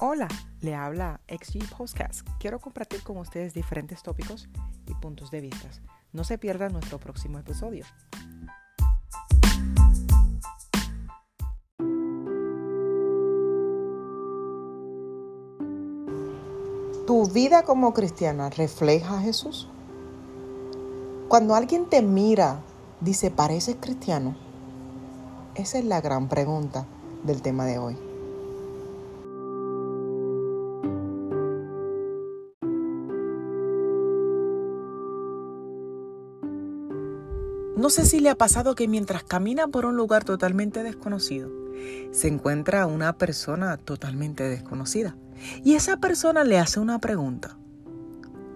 Hola, le habla XG Podcast. Quiero compartir con ustedes diferentes tópicos y puntos de vista. No se pierda nuestro próximo episodio. ¿Tu vida como cristiana refleja a Jesús? Cuando alguien te mira, dice, ¿pareces cristiano? Esa es la gran pregunta del tema de hoy. No sé si le ha pasado que mientras camina por un lugar totalmente desconocido, se encuentra una persona totalmente desconocida. Y esa persona le hace una pregunta.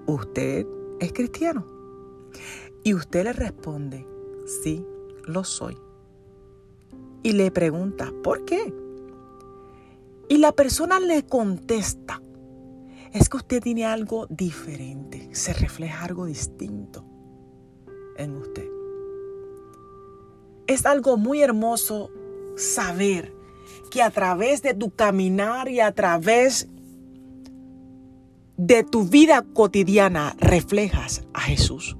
¿Usted es cristiano? Y usted le responde, sí, lo soy. Y le pregunta, ¿por qué? Y la persona le contesta, es que usted tiene algo diferente, se refleja algo distinto en usted. Es algo muy hermoso saber que a través de tu caminar y a través de tu vida cotidiana reflejas a Jesús.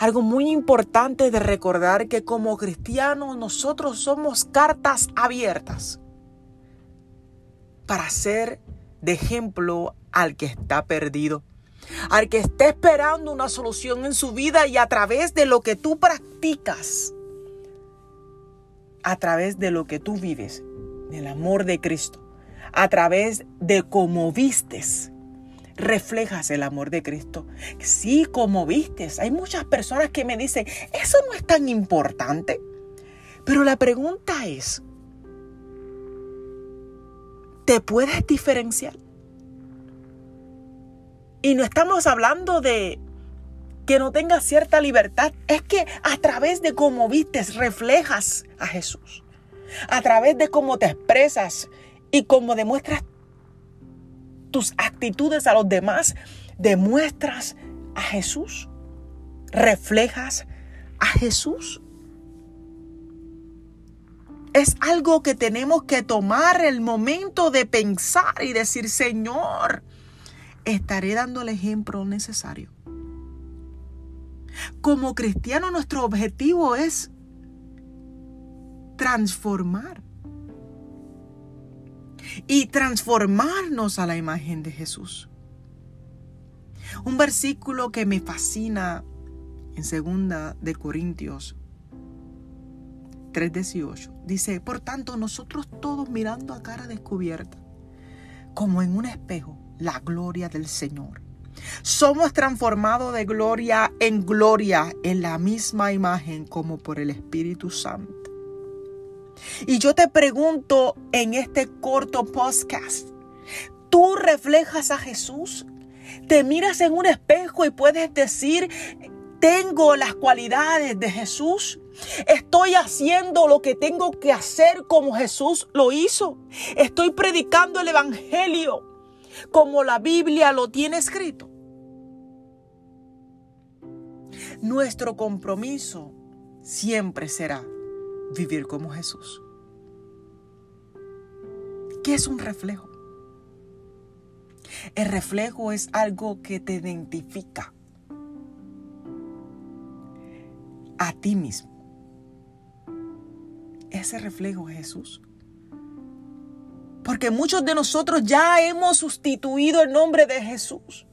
Algo muy importante de recordar que como cristianos nosotros somos cartas abiertas para ser de ejemplo al que está perdido, al que está esperando una solución en su vida y a través de lo que tú practicas a través de lo que tú vives, del amor de Cristo, a través de cómo vistes, reflejas el amor de Cristo. Sí, como vistes. Hay muchas personas que me dicen, eso no es tan importante. Pero la pregunta es, ¿te puedes diferenciar? Y no estamos hablando de que no tengas cierta libertad, es que a través de cómo vistes reflejas a Jesús. A través de cómo te expresas y cómo demuestras tus actitudes a los demás, demuestras a Jesús. Reflejas a Jesús. Es algo que tenemos que tomar el momento de pensar y decir, Señor, estaré dando el ejemplo necesario. Como cristiano nuestro objetivo es transformar y transformarnos a la imagen de Jesús. Un versículo que me fascina en segunda de Corintios 3:18 dice, "Por tanto, nosotros todos mirando a cara descubierta, como en un espejo, la gloria del Señor, somos transformados de gloria en gloria en la misma imagen como por el Espíritu Santo. Y yo te pregunto en este corto podcast, ¿tú reflejas a Jesús? ¿Te miras en un espejo y puedes decir, tengo las cualidades de Jesús? Estoy haciendo lo que tengo que hacer como Jesús lo hizo. Estoy predicando el Evangelio como la Biblia lo tiene escrito. Nuestro compromiso siempre será vivir como Jesús. ¿Qué es un reflejo? El reflejo es algo que te identifica a ti mismo. Ese reflejo es Jesús. Porque muchos de nosotros ya hemos sustituido el nombre de Jesús.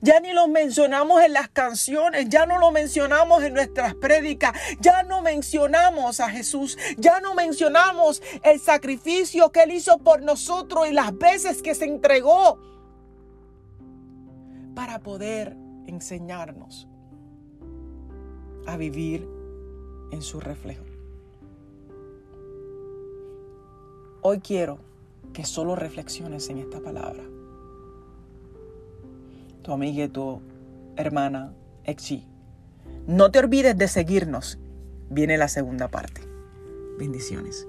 Ya ni lo mencionamos en las canciones, ya no lo mencionamos en nuestras prédicas, ya no mencionamos a Jesús, ya no mencionamos el sacrificio que Él hizo por nosotros y las veces que se entregó para poder enseñarnos a vivir en su reflejo. Hoy quiero que solo reflexiones en esta palabra. Tu amiga tu hermana Exi. No te olvides de seguirnos. Viene la segunda parte. Bendiciones.